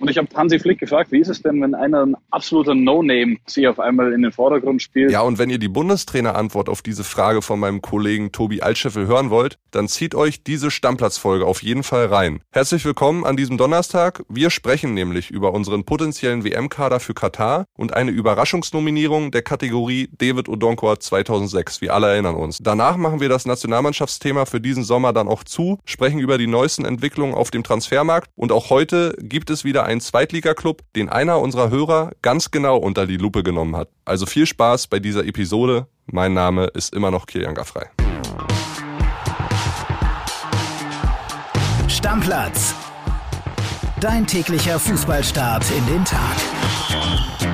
Und ich habe Hansi Flick gefragt, wie ist es denn, wenn einer ein absoluter No-Name sich auf einmal in den Vordergrund spielt? Ja, und wenn ihr die Bundestrainer-Antwort auf diese Frage von meinem Kollegen Tobi Altscheffel hören wollt, dann zieht euch diese Stammplatzfolge auf jeden Fall rein. Herzlich willkommen an diesem Donnerstag. Wir sprechen nämlich über unseren potenziellen WM-Kader für Katar und eine Überraschungsnominierung der Kategorie David Odonkor 2006. Wir alle erinnern uns. Danach machen wir das Nationalmannschaftsthema für diesen Sommer dann auch zu, sprechen über die neuesten Entwicklungen auf dem Transfermarkt und auch heute gibt es wieder einen Zweitligaklub, den einer unserer Hörer ganz genau unter die Lupe genommen hat. Also viel Spaß bei dieser Episode. Mein Name ist immer noch Kilian Gaffrey. Stammplatz. Dein täglicher Fußballstart in den Tag.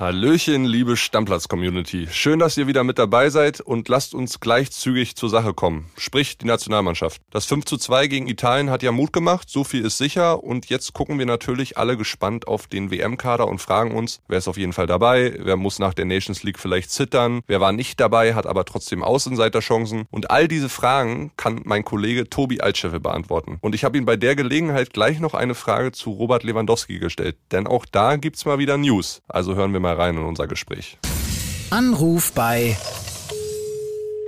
Hallöchen, liebe Stammplatz-Community. Schön, dass ihr wieder mit dabei seid und lasst uns gleich zügig zur Sache kommen. Sprich, die Nationalmannschaft. Das 5 zu 2 gegen Italien hat ja Mut gemacht, so viel ist sicher und jetzt gucken wir natürlich alle gespannt auf den WM-Kader und fragen uns, wer ist auf jeden Fall dabei, wer muss nach der Nations League vielleicht zittern, wer war nicht dabei, hat aber trotzdem Außenseiterchancen und all diese Fragen kann mein Kollege Tobi Altscheffel beantworten. Und ich habe ihm bei der Gelegenheit gleich noch eine Frage zu Robert Lewandowski gestellt, denn auch da gibt's mal wieder News. Also hören wir mal rein in unser Gespräch. Anruf bei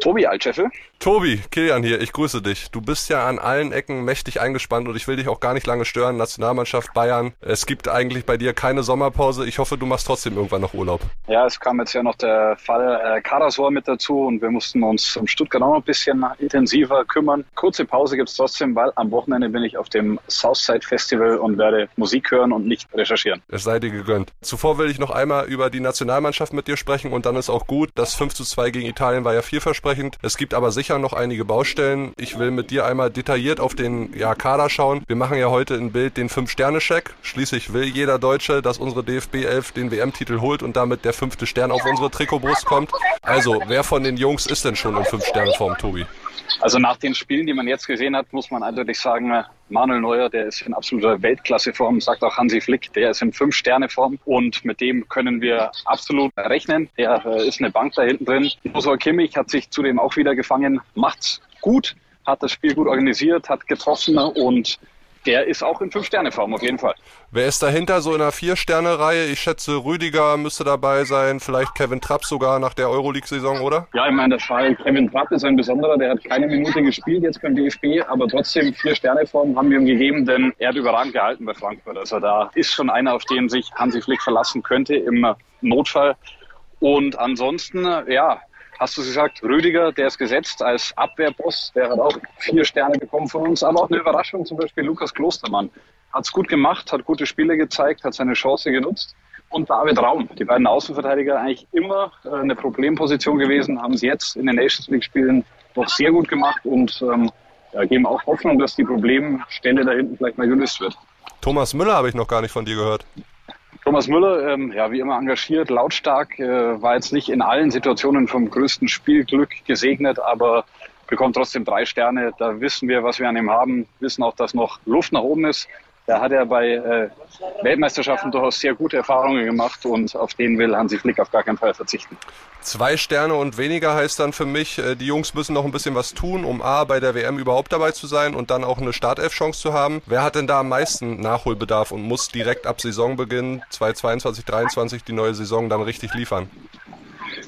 Tobi Altscheffel. Tobi, Kilian hier, ich grüße dich. Du bist ja an allen Ecken mächtig eingespannt und ich will dich auch gar nicht lange stören. Nationalmannschaft Bayern. Es gibt eigentlich bei dir keine Sommerpause. Ich hoffe, du machst trotzdem irgendwann noch Urlaub. Ja, es kam jetzt ja noch der Fall äh, Karasor mit dazu und wir mussten uns um Stuttgart auch noch ein bisschen intensiver kümmern. Kurze Pause gibt's trotzdem, weil am Wochenende bin ich auf dem Southside Festival und werde Musik hören und nicht recherchieren. Es sei dir gegönnt. Zuvor will ich noch einmal über die Nationalmannschaft mit dir sprechen und dann ist auch gut. Das 5 zu 2 gegen Italien war ja vielversprechend. Es gibt aber sicher sicher noch einige Baustellen. Ich will mit dir einmal detailliert auf den ja, Kader schauen. Wir machen ja heute ein Bild den Fünf-Sterne-Check. Schließlich will jeder Deutsche, dass unsere DFB 11 den WM-Titel holt und damit der fünfte Stern auf unsere Trikotbrust kommt. Also, wer von den Jungs ist denn schon in Fünf-Sterne-Form, Tobi? Also nach den Spielen, die man jetzt gesehen hat, muss man eindeutig sagen, Manuel Neuer, der ist in absoluter Weltklasseform, sagt auch Hansi Flick, der ist in Fünf-Sterne-Form und mit dem können wir absolut rechnen. Der äh, ist eine Bank da hinten drin. Josua Kimmich hat sich zudem auch wieder gefangen, macht's gut, hat das Spiel gut organisiert, hat getroffen und der ist auch in Fünf-Sterne-Form auf jeden Fall. Wer ist dahinter so in einer Vier-Sterne-Reihe? Ich schätze, Rüdiger müsste dabei sein, vielleicht Kevin Trapp sogar nach der Euroleague-Saison, oder? Ja, ich meine, der Fall Kevin Trapp ist ein besonderer, der hat keine Minute gespielt jetzt beim DFB, aber trotzdem Vier-Sterne-Form haben wir ihm gegeben, denn er hat überragend gehalten bei Frankfurt. Also da ist schon einer, auf den sich Hansi Flick verlassen könnte im Notfall. Und ansonsten, ja, hast du gesagt, Rüdiger, der ist gesetzt als Abwehrboss, der hat auch vier Sterne bekommen von uns, aber auch eine Überraschung, zum Beispiel Lukas Klostermann. Hat es gut gemacht, hat gute Spiele gezeigt, hat seine Chance genutzt. Und David Raum, die beiden Außenverteidiger eigentlich immer äh, eine Problemposition gewesen, haben sie jetzt in den Nations League Spielen doch sehr gut gemacht und ähm, ja, geben auch Hoffnung, dass die Problemstelle da hinten vielleicht mal gelöst wird. Thomas Müller habe ich noch gar nicht von dir gehört. Thomas Müller, ähm, ja, wie immer engagiert, lautstark, äh, war jetzt nicht in allen Situationen vom größten Spielglück gesegnet, aber bekommt trotzdem drei Sterne. Da wissen wir, was wir an ihm haben, wissen auch, dass noch Luft nach oben ist. Da hat er bei äh, Weltmeisterschaften durchaus sehr gute Erfahrungen gemacht und auf den will Hansi Flick auf gar keinen Fall verzichten. Zwei Sterne und weniger heißt dann für mich, äh, die Jungs müssen noch ein bisschen was tun, um A, bei der WM überhaupt dabei zu sein und dann auch eine Startelf-Chance zu haben. Wer hat denn da am meisten Nachholbedarf und muss direkt ab Saisonbeginn 2022, 2023 die neue Saison dann richtig liefern?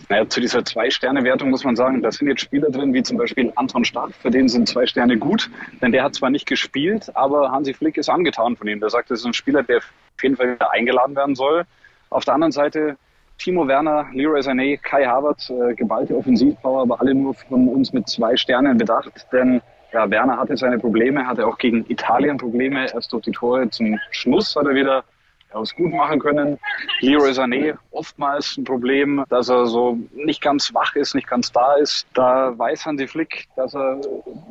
Naja, zu dieser Zwei-Sterne-Wertung muss man sagen, da sind jetzt Spieler drin, wie zum Beispiel Anton Stark, für den sind zwei Sterne gut, denn der hat zwar nicht gespielt, aber Hansi Flick ist angetan von ihm. Der sagt, das ist ein Spieler, der auf jeden Fall wieder eingeladen werden soll. Auf der anderen Seite Timo Werner, Leroy Sané, Kai Havertz, äh, geballte Offensivpower, aber alle nur von uns mit zwei Sternen bedacht, denn ja, Werner hatte seine Probleme, hatte auch gegen Italien Probleme. Erst durch die Tore zum Schluss hat er wieder aus gut machen können. Leroy Sané oftmals ein Problem, dass er so nicht ganz wach ist, nicht ganz da ist. Da weiß Hansi Flick, dass er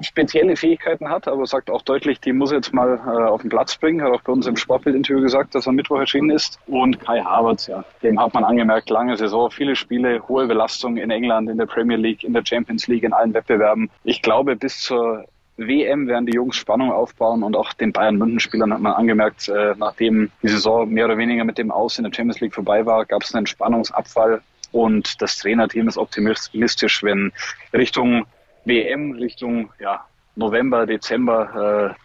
spezielle Fähigkeiten hat, aber sagt auch deutlich, die muss er jetzt mal äh, auf den Platz bringen. Hat auch bei uns im Sportbildinterview gesagt, dass er Mittwoch erschienen ist. Und Kai Havertz, ja, dem hat man angemerkt, lange Saison, viele Spiele, hohe Belastung in England, in der Premier League, in der Champions League, in allen Wettbewerben. Ich glaube, bis zur WM werden die Jungs Spannung aufbauen und auch den Bayern München Spielern hat man angemerkt, äh, nachdem die Saison mehr oder weniger mit dem Aus in der Champions League vorbei war, gab es einen Spannungsabfall und das Trainerteam ist optimistisch, wenn Richtung WM, Richtung ja, November, Dezember äh,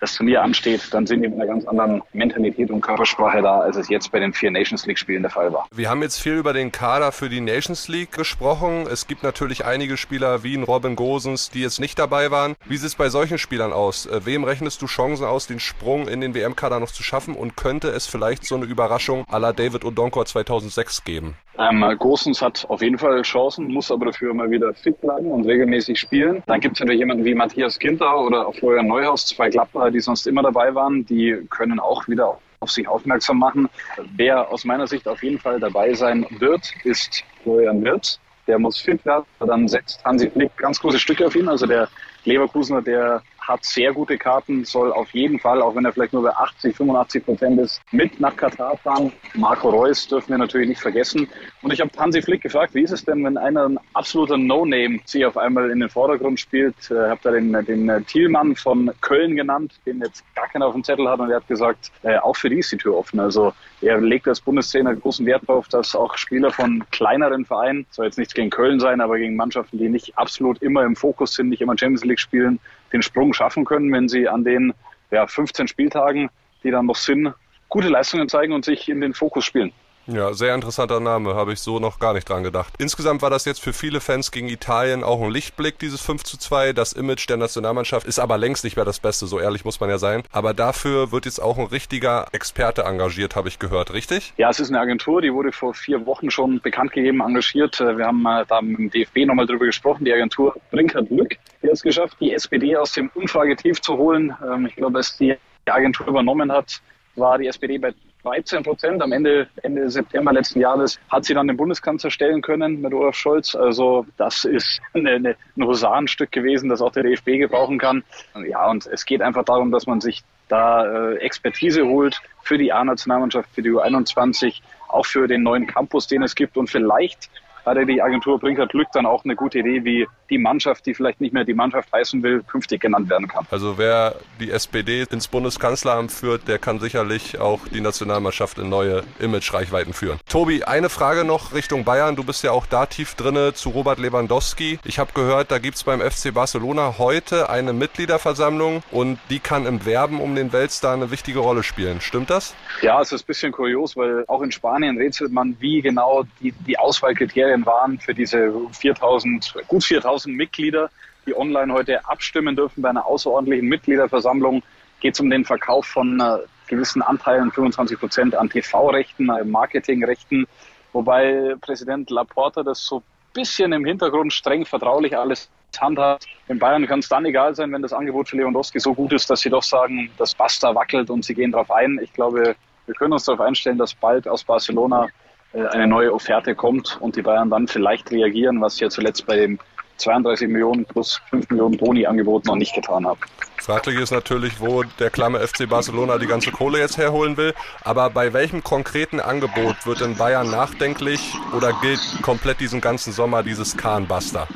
das Turnier ansteht, dann sind die mit einer ganz anderen Mentalität und Körpersprache da, als es jetzt bei den vier Nations League Spielen der Fall war. Wir haben jetzt viel über den Kader für die Nations League gesprochen. Es gibt natürlich einige Spieler wie ein Robin Gosens, die jetzt nicht dabei waren. Wie sieht es bei solchen Spielern aus? Äh, wem rechnest du Chancen aus, den Sprung in den WM-Kader noch zu schaffen und könnte es vielleicht so eine Überraschung à la David Odonkor 2006 geben? Ähm, Gosens hat auf jeden Fall Chancen, muss aber dafür immer wieder fit bleiben und regelmäßig spielen. Dann gibt es natürlich jemanden wie Matthias Ginter oder auch Florian Neuhaus, zwei Klappler, die sonst immer dabei waren. Die können auch wieder auf sich aufmerksam machen. Wer aus meiner Sicht auf jeden Fall dabei sein wird, ist Florian Wirth. Der muss fit werden. Dann setzt Hansi Flick ganz große Stücke auf ihn. Also der Leverkusener, der hat sehr gute Karten, soll auf jeden Fall, auch wenn er vielleicht nur bei 80, 85 Prozent ist, mit nach Katar fahren. Marco Reus dürfen wir natürlich nicht vergessen. Und ich habe Hansi Flick gefragt, wie ist es denn, wenn einer ein absoluter No-Name sich auf einmal in den Vordergrund spielt? Ich äh, habe da den, den äh, Thielmann von Köln genannt, den jetzt gar keiner auf dem Zettel hat und er hat gesagt, äh, auch für die ist die Tür offen. Also er legt als Bundestrainer großen Wert darauf, dass auch Spieler von kleineren Vereinen, soll jetzt nichts gegen Köln sein, aber gegen Mannschaften, die nicht absolut immer im Fokus sind, nicht immer Champions League spielen, den Sprung schaffen können, wenn sie an den ja, 15 Spieltagen, die dann noch sind, gute Leistungen zeigen und sich in den Fokus spielen. Ja, sehr interessanter Name, habe ich so noch gar nicht dran gedacht. Insgesamt war das jetzt für viele Fans gegen Italien auch ein Lichtblick, dieses 5 zu 2. Das Image der Nationalmannschaft ist aber längst nicht mehr das Beste, so ehrlich muss man ja sein. Aber dafür wird jetzt auch ein richtiger Experte engagiert, habe ich gehört, richtig? Ja, es ist eine Agentur, die wurde vor vier Wochen schon bekannt gegeben, engagiert. Wir haben äh, da mit dem DFB nochmal drüber gesprochen. Die Agentur Brinkert Glück, die hat es geschafft, die SPD aus dem Umfragetief zu holen. Ähm, ich glaube, als die Agentur übernommen hat, war die SPD bei 13 Prozent. Am Ende, Ende September letzten Jahres hat sie dann den Bundeskanzler stellen können mit Olaf Scholz. Also das ist eine, eine, ein Husarenstück gewesen, das auch der DFB gebrauchen kann. Ja, und es geht einfach darum, dass man sich da äh, Expertise holt für die A-Nationalmannschaft, für die U21, auch für den neuen Campus, den es gibt und vielleicht hatte die Agentur Brinkert Glück dann auch eine gute Idee, wie die Mannschaft, die vielleicht nicht mehr die Mannschaft heißen will, künftig genannt werden kann. Also wer die SPD ins Bundeskanzleramt führt, der kann sicherlich auch die Nationalmannschaft in neue Image-Reichweiten führen. Tobi, eine Frage noch Richtung Bayern. Du bist ja auch da tief drinne zu Robert Lewandowski. Ich habe gehört, da gibt es beim FC Barcelona heute eine Mitgliederversammlung und die kann im Werben um den Weltstar eine wichtige Rolle spielen. Stimmt das? Ja, es ist ein bisschen kurios, weil auch in Spanien rätselt man, wie genau die, die Auswahlkriterien waren für diese 4000, gut 4000 Mitglieder, die online heute abstimmen dürfen bei einer außerordentlichen Mitgliederversammlung. Geht es um den Verkauf von äh, gewissen Anteilen, 25 Prozent an TV-Rechten, äh, Marketingrechten, wobei Präsident Laporta das so ein bisschen im Hintergrund streng vertraulich alles handhabt. In Bayern kann es dann egal sein, wenn das Angebot für Lewandowski so gut ist, dass sie doch sagen, das Basta wackelt und sie gehen darauf ein. Ich glaube, wir können uns darauf einstellen, dass bald aus Barcelona äh, eine neue Offerte kommt und die Bayern dann vielleicht reagieren, was ja zuletzt bei dem 32 Millionen plus 5 Millionen Boni-Angebot noch nicht getan haben. Fraglich ist natürlich, wo der klamme FC Barcelona die ganze Kohle jetzt herholen will. Aber bei welchem konkreten Angebot wird in Bayern nachdenklich oder gilt komplett diesen ganzen Sommer dieses Kahn-Buster?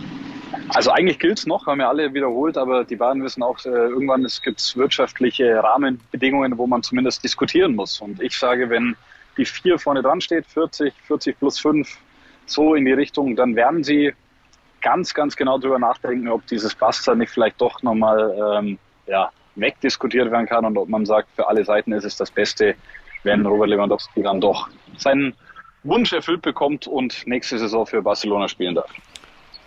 Also eigentlich gilt es noch, haben wir alle wiederholt, aber die Bayern wissen auch, äh, irgendwann es gibt wirtschaftliche Rahmenbedingungen, wo man zumindest diskutieren muss. Und ich sage, wenn die vier vorne dran steht, 40, 40 plus 5, so in die Richtung, dann werden sie ganz, ganz genau darüber nachdenken, ob dieses Buster nicht vielleicht doch nochmal ähm, ja, wegdiskutiert werden kann und ob man sagt, für alle Seiten ist es das Beste, wenn Robert Lewandowski dann doch seinen Wunsch erfüllt bekommt und nächste Saison für Barcelona spielen darf.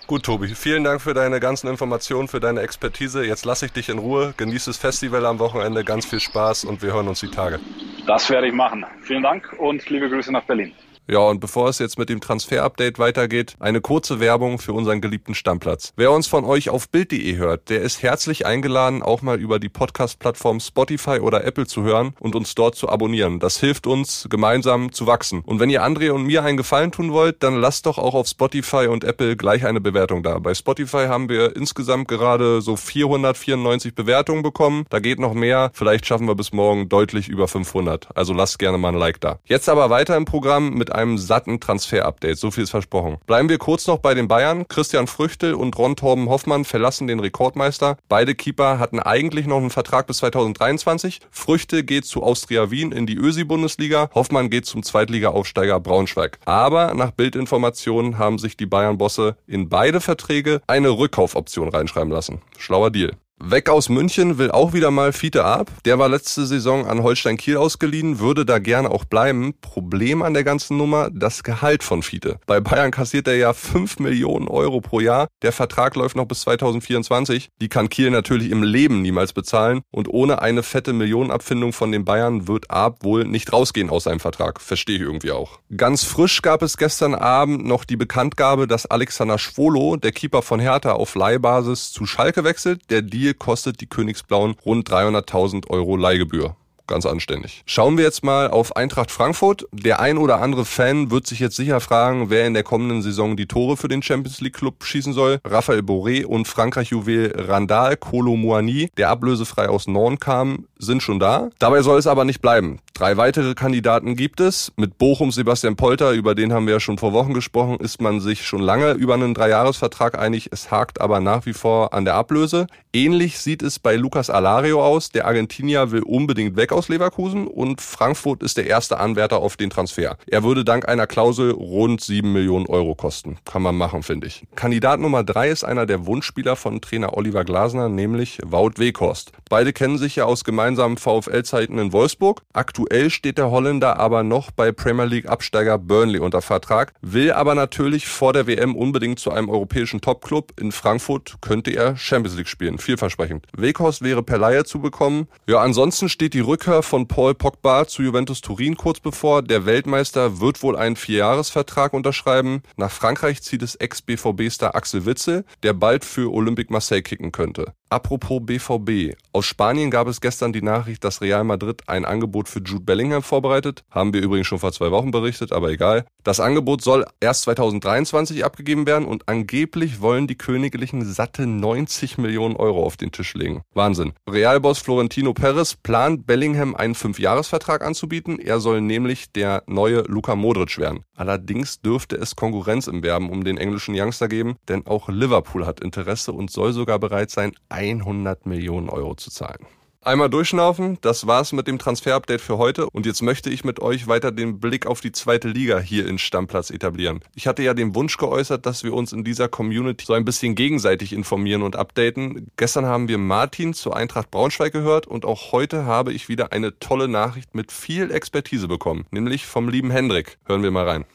Gut, Tobi, vielen Dank für deine ganzen Informationen, für deine Expertise. Jetzt lasse ich dich in Ruhe. Genieß das Festival am Wochenende. Ganz viel Spaß und wir hören uns die Tage. Das werde ich machen. Vielen Dank und liebe Grüße nach Berlin. Ja, und bevor es jetzt mit dem Transfer-Update weitergeht, eine kurze Werbung für unseren geliebten Stammplatz. Wer uns von euch auf Bild.de hört, der ist herzlich eingeladen, auch mal über die Podcast-Plattform Spotify oder Apple zu hören und uns dort zu abonnieren. Das hilft uns, gemeinsam zu wachsen. Und wenn ihr André und mir einen Gefallen tun wollt, dann lasst doch auch auf Spotify und Apple gleich eine Bewertung da. Bei Spotify haben wir insgesamt gerade so 494 Bewertungen bekommen. Da geht noch mehr. Vielleicht schaffen wir bis morgen deutlich über 500. Also lasst gerne mal ein Like da. Jetzt aber weiter im Programm mit einem satten Transfer-Update. So viel ist versprochen. Bleiben wir kurz noch bei den Bayern. Christian Früchtel und Ron Torben Hoffmann verlassen den Rekordmeister. Beide Keeper hatten eigentlich noch einen Vertrag bis 2023. Früchtel geht zu Austria Wien in die Ösi-Bundesliga. Hoffmann geht zum Zweitliga-Aufsteiger Braunschweig. Aber nach Bildinformationen haben sich die Bayern-Bosse in beide Verträge eine Rückkaufoption reinschreiben lassen. Schlauer Deal. Weg aus München will auch wieder mal Fiete ab. Der war letzte Saison an Holstein Kiel ausgeliehen, würde da gerne auch bleiben. Problem an der ganzen Nummer, das Gehalt von Fiete. Bei Bayern kassiert er ja 5 Millionen Euro pro Jahr. Der Vertrag läuft noch bis 2024. Die kann Kiel natürlich im Leben niemals bezahlen. Und ohne eine fette Millionenabfindung von den Bayern wird Ab wohl nicht rausgehen aus seinem Vertrag. Verstehe ich irgendwie auch. Ganz frisch gab es gestern Abend noch die Bekanntgabe, dass Alexander Schwolo, der Keeper von Hertha, auf Leihbasis zu Schalke wechselt. Der Deal Spiel kostet die Königsblauen rund 300.000 Euro Leihgebühr ganz anständig. Schauen wir jetzt mal auf Eintracht Frankfurt. Der ein oder andere Fan wird sich jetzt sicher fragen, wer in der kommenden Saison die Tore für den Champions League Club schießen soll. Raphael Boré und Frankreich-Juwel Randal Kolo Muani, der ablösefrei aus Norden kam, sind schon da. Dabei soll es aber nicht bleiben. Drei weitere Kandidaten gibt es. Mit Bochum Sebastian Polter, über den haben wir ja schon vor Wochen gesprochen, ist man sich schon lange über einen Dreijahresvertrag einig. Es hakt aber nach wie vor an der Ablöse. Ähnlich sieht es bei Lucas Alario aus. Der Argentinier will unbedingt weg aus Leverkusen und Frankfurt ist der erste Anwärter auf den Transfer. Er würde dank einer Klausel rund 7 Millionen Euro kosten. Kann man machen, finde ich. Kandidat Nummer drei ist einer der Wunschspieler von Trainer Oliver Glasner, nämlich Wout Weghorst. Beide kennen sich ja aus gemeinsamen VfL-Zeiten in Wolfsburg. Aktuell steht der Holländer aber noch bei Premier League-Absteiger Burnley unter Vertrag, will aber natürlich vor der WM unbedingt zu einem europäischen Topclub. In Frankfurt könnte er Champions League spielen. Vielversprechend. Weghorst wäre per Laie zu bekommen. Ja, ansonsten steht die Rückkehr von Paul Pogba zu Juventus Turin kurz bevor. Der Weltmeister wird wohl einen Vierjahresvertrag unterschreiben. Nach Frankreich zieht es Ex-BVB-Star Axel Witzel, der bald für Olympique Marseille kicken könnte. Apropos BVB. Aus Spanien gab es gestern die Nachricht, dass Real Madrid ein Angebot für Jude Bellingham vorbereitet. Haben wir übrigens schon vor zwei Wochen berichtet, aber egal. Das Angebot soll erst 2023 abgegeben werden und angeblich wollen die Königlichen satte 90 Millionen Euro auf den Tisch legen. Wahnsinn. Realboss Florentino Perez plant Bellingham einen Fünfjahresvertrag anzubieten. Er soll nämlich der neue Luka Modric werden. Allerdings dürfte es Konkurrenz im Werben um den englischen Youngster geben, denn auch Liverpool hat Interesse und soll sogar bereit sein, 100 Millionen Euro zu zahlen. Einmal durchschnaufen, das war's mit dem Transfer-Update für heute und jetzt möchte ich mit euch weiter den Blick auf die zweite Liga hier in Stammplatz etablieren. Ich hatte ja den Wunsch geäußert, dass wir uns in dieser Community so ein bisschen gegenseitig informieren und updaten. Gestern haben wir Martin zur Eintracht Braunschweig gehört und auch heute habe ich wieder eine tolle Nachricht mit viel Expertise bekommen, nämlich vom lieben Hendrik. Hören wir mal rein.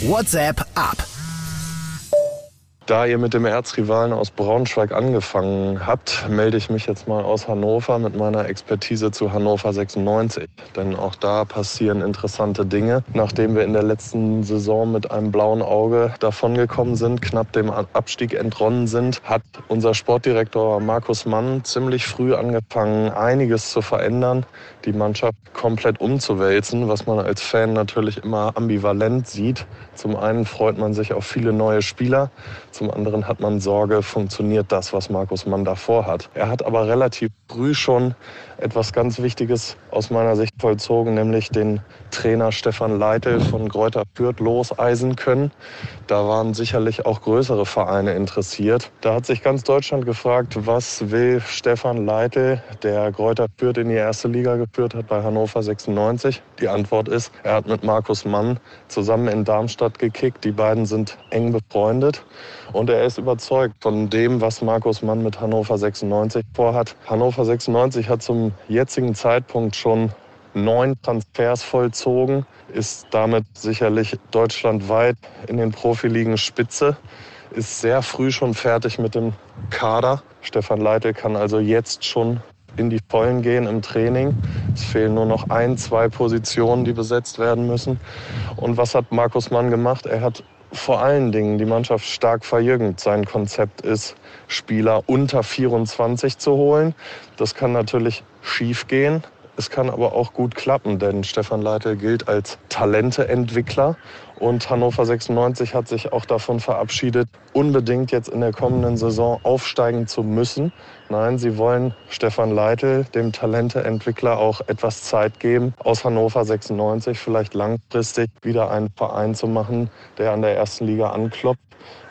WhatsApp ab. Da ihr mit dem Erzrivalen aus Braunschweig angefangen habt, melde ich mich jetzt mal aus Hannover mit meiner Expertise zu Hannover 96. Denn auch da passieren interessante Dinge. Nachdem wir in der letzten Saison mit einem blauen Auge davongekommen sind, knapp dem Abstieg entronnen sind, hat unser Sportdirektor Markus Mann ziemlich früh angefangen, einiges zu verändern, die Mannschaft komplett umzuwälzen, was man als Fan natürlich immer ambivalent sieht. Zum einen freut man sich auf viele neue Spieler, zum anderen hat man Sorge, funktioniert das, was Markus Mann davor hat. Er hat aber relativ früh schon etwas ganz Wichtiges aus meiner Sicht vollzogen, nämlich den Trainer Stefan Leitl von Gräuter Fürth loseisen können. Da waren sicherlich auch größere Vereine interessiert. Da hat sich ganz Deutschland gefragt, was will Stefan Leitl, der Gräuter Fürth in die erste Liga geführt hat bei Hannover 96. Die Antwort ist, er hat mit Markus Mann zusammen in Darmstadt gekickt. Die beiden sind eng befreundet und er ist überzeugt von dem, was Markus Mann mit Hannover 96 vorhat. Hannover 96 hat zum jetzigen Zeitpunkt schon neun Transfers vollzogen, ist damit sicherlich deutschlandweit in den Profiligen Spitze, ist sehr früh schon fertig mit dem Kader. Stefan Leitl kann also jetzt schon in die Vollen gehen im Training. Es fehlen nur noch ein, zwei Positionen, die besetzt werden müssen. Und was hat Markus Mann gemacht? Er hat vor allen Dingen die Mannschaft stark verjüngt. Sein Konzept ist, Spieler unter 24 zu holen. Das kann natürlich schief gehen. Es kann aber auch gut klappen, denn Stefan Leitl gilt als Talenteentwickler und Hannover 96 hat sich auch davon verabschiedet, unbedingt jetzt in der kommenden Saison aufsteigen zu müssen. Nein, sie wollen Stefan Leitl, dem Talenteentwickler, auch etwas Zeit geben, aus Hannover 96 vielleicht langfristig wieder einen Verein zu machen, der an der ersten Liga anklopft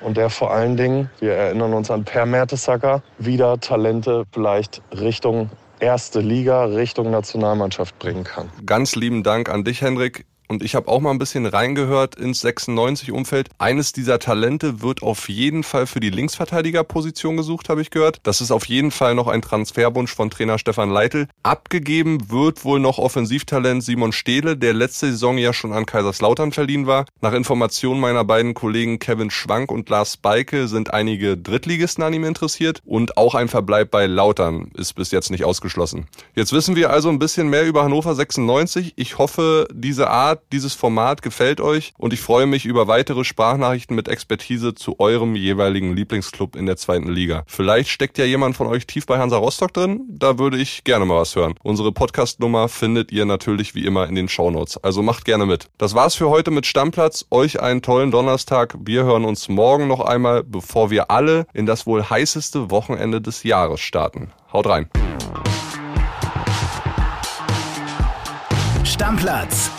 und der vor allen Dingen, wir erinnern uns an Per Mertesacker, wieder Talente vielleicht Richtung erste Liga Richtung Nationalmannschaft bringen kann. Ganz lieben Dank an dich, Henrik. Und ich habe auch mal ein bisschen reingehört ins 96-Umfeld. Eines dieser Talente wird auf jeden Fall für die Linksverteidigerposition gesucht, habe ich gehört. Das ist auf jeden Fall noch ein Transferwunsch von Trainer Stefan Leitl. Abgegeben wird wohl noch Offensivtalent Simon Stehle, der letzte Saison ja schon an Kaiserslautern verliehen war. Nach Informationen meiner beiden Kollegen Kevin Schwank und Lars Beike sind einige Drittligisten an ihm interessiert und auch ein Verbleib bei Lautern ist bis jetzt nicht ausgeschlossen. Jetzt wissen wir also ein bisschen mehr über Hannover 96. Ich hoffe, diese Art, dieses Format gefällt euch und ich freue mich über weitere Sprachnachrichten mit Expertise zu eurem jeweiligen Lieblingsclub in der zweiten Liga. Vielleicht steckt ja jemand von euch tief bei Hansa Rostock drin, da würde ich gerne mal was hören. Unsere Podcastnummer findet ihr natürlich wie immer in den Shownotes, also macht gerne mit. Das war's für heute mit Stammplatz. Euch einen tollen Donnerstag. Wir hören uns morgen noch einmal, bevor wir alle in das wohl heißeste Wochenende des Jahres starten. Haut rein. Stammplatz.